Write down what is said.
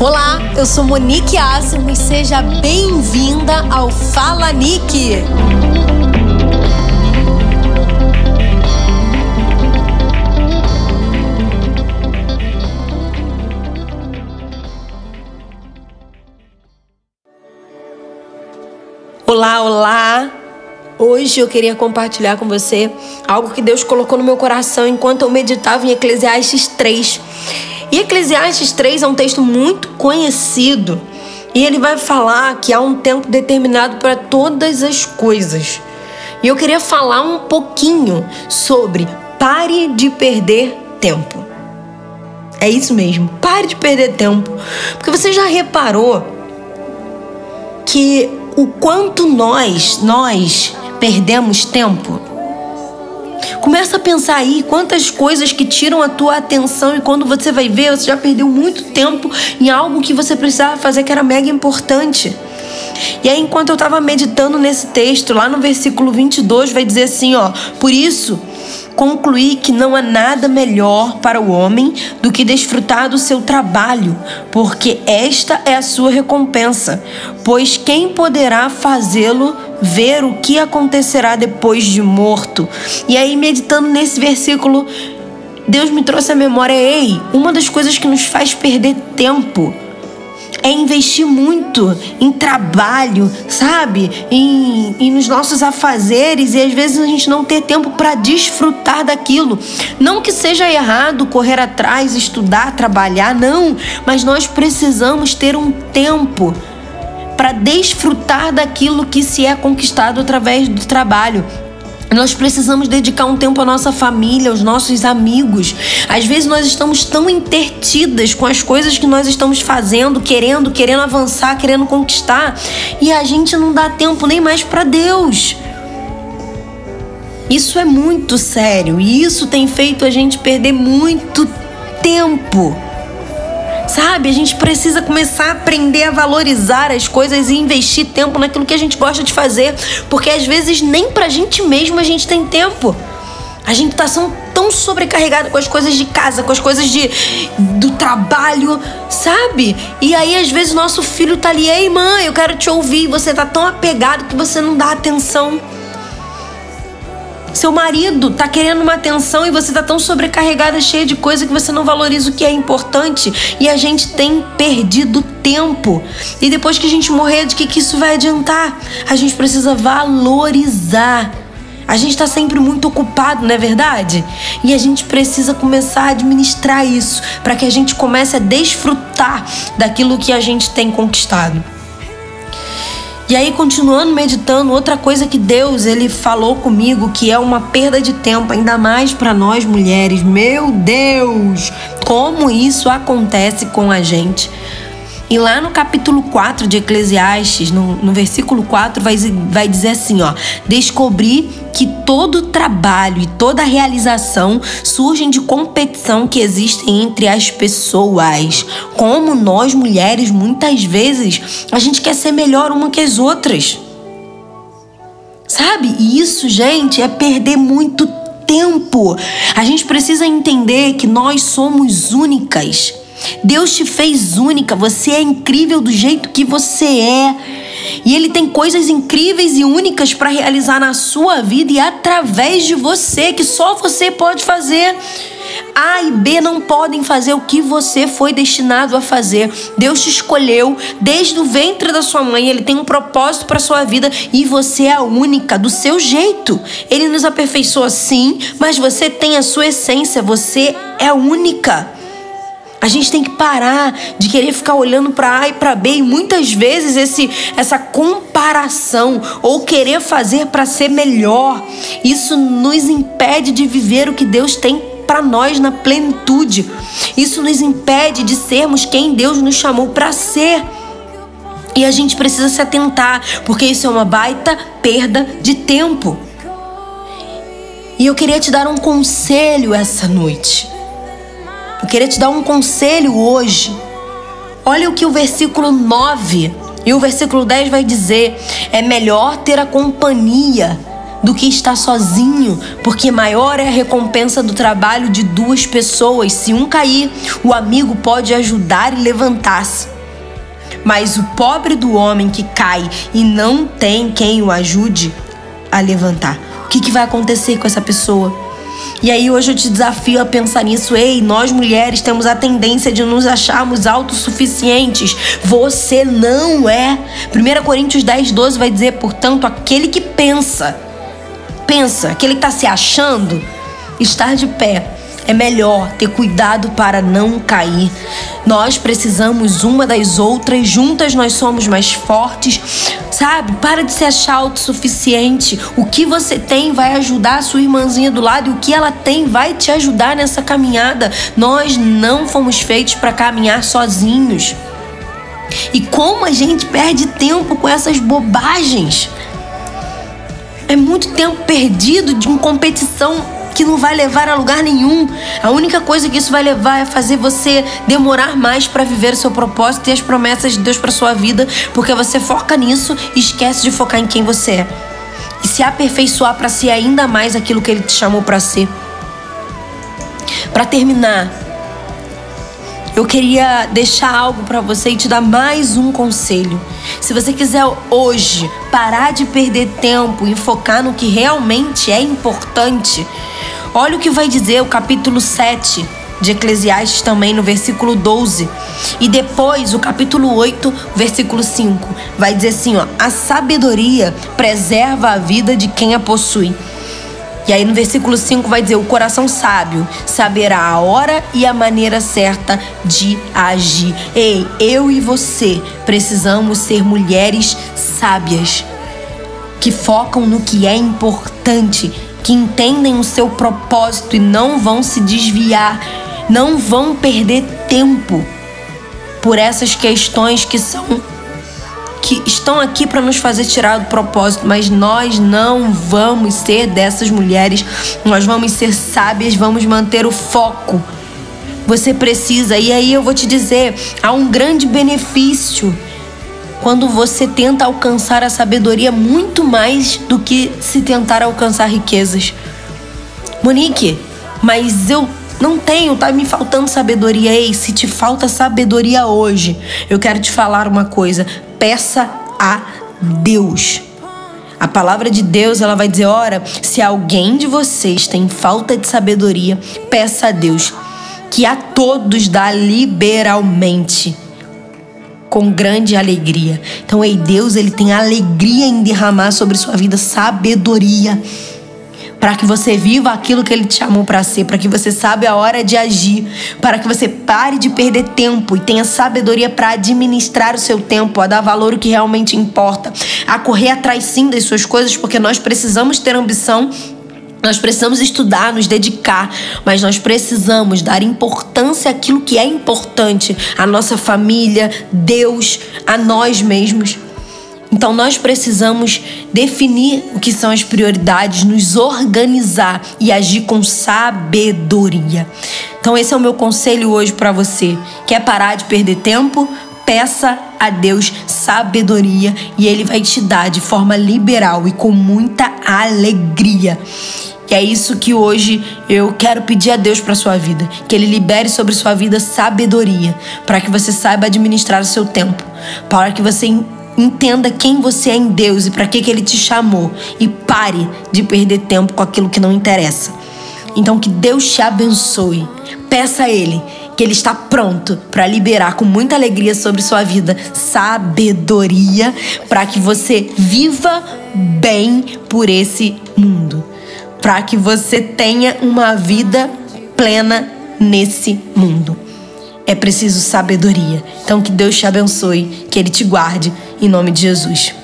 Olá, eu sou Monique Assimo e seja bem-vinda ao Fala Nick. Olá, olá! Hoje eu queria compartilhar com você algo que Deus colocou no meu coração enquanto eu meditava em Eclesiastes 3. E Eclesiastes 3 é um texto muito conhecido e ele vai falar que há um tempo determinado para todas as coisas. E eu queria falar um pouquinho sobre pare de perder tempo. É isso mesmo, pare de perder tempo. Porque você já reparou que o quanto nós, nós perdemos tempo? Começa a pensar aí quantas coisas que tiram a tua atenção e quando você vai ver, você já perdeu muito tempo em algo que você precisava fazer que era mega importante. E aí, enquanto eu estava meditando nesse texto, lá no versículo 22, vai dizer assim: ó, por isso concluí que não há nada melhor para o homem do que desfrutar do seu trabalho, porque esta é a sua recompensa. Pois quem poderá fazê-lo ver o que acontecerá depois de morto? E aí, meditando nesse versículo, Deus me trouxe à memória: ei, uma das coisas que nos faz perder tempo é investir muito em trabalho, sabe? Em, em nos nossos afazeres e às vezes a gente não ter tempo para desfrutar daquilo. Não que seja errado correr atrás, estudar, trabalhar, não, mas nós precisamos ter um tempo para desfrutar daquilo que se é conquistado através do trabalho. Nós precisamos dedicar um tempo à nossa família, aos nossos amigos. Às vezes nós estamos tão intertidas com as coisas que nós estamos fazendo, querendo, querendo avançar, querendo conquistar, e a gente não dá tempo nem mais para Deus. Isso é muito sério e isso tem feito a gente perder muito tempo. Sabe, a gente precisa começar a aprender a valorizar as coisas e investir tempo naquilo que a gente gosta de fazer, porque às vezes nem pra gente mesmo a gente tem tempo. A gente tá tão sobrecarregado com as coisas de casa, com as coisas de, do trabalho, sabe? E aí, às vezes, nosso filho tá ali, ei, mãe, eu quero te ouvir. Você tá tão apegado que você não dá atenção. Seu marido tá querendo uma atenção e você tá tão sobrecarregada, cheia de coisa que você não valoriza o que é importante. E a gente tem perdido tempo. E depois que a gente morrer, de que, que isso vai adiantar? A gente precisa valorizar. A gente está sempre muito ocupado, não é verdade? E a gente precisa começar a administrar isso para que a gente comece a desfrutar daquilo que a gente tem conquistado. E aí, continuando meditando, outra coisa que Deus ele falou comigo que é uma perda de tempo, ainda mais para nós mulheres. Meu Deus, como isso acontece com a gente. E lá no capítulo 4 de Eclesiastes, no, no versículo 4, vai, vai dizer assim: ó, descobri que todo trabalho e toda realização surgem de competição que existe entre as pessoas. Como nós mulheres, muitas vezes, a gente quer ser melhor uma que as outras. Sabe? E isso, gente, é perder muito tempo. A gente precisa entender que nós somos únicas. Deus te fez única, você é incrível do jeito que você é. E Ele tem coisas incríveis e únicas para realizar na sua vida e através de você, que só você pode fazer. A e B não podem fazer o que você foi destinado a fazer. Deus te escolheu desde o ventre da sua mãe. Ele tem um propósito para sua vida e você é a única do seu jeito. Ele nos aperfeiçoa sim, mas você tem a sua essência. Você é única. A gente tem que parar de querer ficar olhando para A e para B e muitas vezes esse essa comparação ou querer fazer para ser melhor, isso nos impede de viver o que Deus tem para nós na plenitude. Isso nos impede de sermos quem Deus nos chamou para ser. E a gente precisa se atentar, porque isso é uma baita perda de tempo. E eu queria te dar um conselho essa noite. Eu queria te dar um conselho hoje. Olha o que o versículo 9 e o versículo 10 vai dizer: é melhor ter a companhia do que estar sozinho, porque maior é a recompensa do trabalho de duas pessoas. Se um cair, o amigo pode ajudar e levantar-se. Mas o pobre do homem que cai e não tem quem o ajude a levantar, o que, que vai acontecer com essa pessoa? E aí hoje eu te desafio a pensar nisso. Ei, nós mulheres temos a tendência de nos acharmos autossuficientes. Você não é. 1 Coríntios 10, 12 vai dizer, portanto, aquele que pensa, pensa, aquele que está se achando, estar de pé é melhor ter cuidado para não cair. Nós precisamos uma das outras, juntas nós somos mais fortes. Sabe? Para de se achar autossuficiente. O que você tem vai ajudar a sua irmãzinha do lado e o que ela tem vai te ajudar nessa caminhada. Nós não fomos feitos para caminhar sozinhos. E como a gente perde tempo com essas bobagens? É muito tempo perdido de uma competição que não vai levar a lugar nenhum. A única coisa que isso vai levar é fazer você demorar mais para viver o seu propósito e as promessas de Deus para sua vida, porque você foca nisso e esquece de focar em quem você é. E se aperfeiçoar para ser ainda mais aquilo que ele te chamou para ser. Para terminar, eu queria deixar algo para você e te dar mais um conselho. Se você quiser hoje parar de perder tempo e focar no que realmente é importante, olha o que vai dizer o capítulo 7 de Eclesiastes também no versículo 12. E depois o capítulo 8, versículo 5, vai dizer assim, ó: "A sabedoria preserva a vida de quem a possui." E aí no versículo 5 vai dizer: O coração sábio saberá a hora e a maneira certa de agir. Ei, eu e você precisamos ser mulheres sábias que focam no que é importante, que entendem o seu propósito e não vão se desviar, não vão perder tempo por essas questões que são que estão aqui para nos fazer tirar do propósito, mas nós não vamos ser dessas mulheres. Nós vamos ser sábias, vamos manter o foco. Você precisa, e aí eu vou te dizer, há um grande benefício quando você tenta alcançar a sabedoria muito mais do que se tentar alcançar riquezas. Monique, mas eu não tenho, tá me faltando sabedoria. Ei, se te falta sabedoria hoje, eu quero te falar uma coisa peça a Deus. A palavra de Deus, ela vai dizer: ora, se alguém de vocês tem falta de sabedoria, peça a Deus, que a todos dá liberalmente, com grande alegria. Então, ei, Deus, ele tem alegria em derramar sobre sua vida sabedoria para que você viva aquilo que ele te chamou para ser, para que você saiba a hora de agir, para que você pare de perder tempo e tenha sabedoria para administrar o seu tempo, a dar valor ao que realmente importa, a correr atrás sim das suas coisas, porque nós precisamos ter ambição nós precisamos estudar, nos dedicar, mas nós precisamos dar importância àquilo que é importante, à nossa família, Deus, a nós mesmos. Então nós precisamos definir o que são as prioridades, nos organizar e agir com sabedoria. Então esse é o meu conselho hoje para você. Quer parar de perder tempo? Peça a Deus sabedoria e ele vai te dar de forma liberal e com muita alegria. E é isso que hoje eu quero pedir a Deus para sua vida, que ele libere sobre sua vida sabedoria, para que você saiba administrar o seu tempo, para que você Entenda quem você é em Deus e para que, que Ele te chamou. E pare de perder tempo com aquilo que não interessa. Então, que Deus te abençoe. Peça a Ele que Ele está pronto para liberar com muita alegria sobre sua vida sabedoria para que você viva bem por esse mundo. Para que você tenha uma vida plena nesse mundo é preciso sabedoria. Então que Deus te abençoe, que Ele te guarde, em nome de Jesus.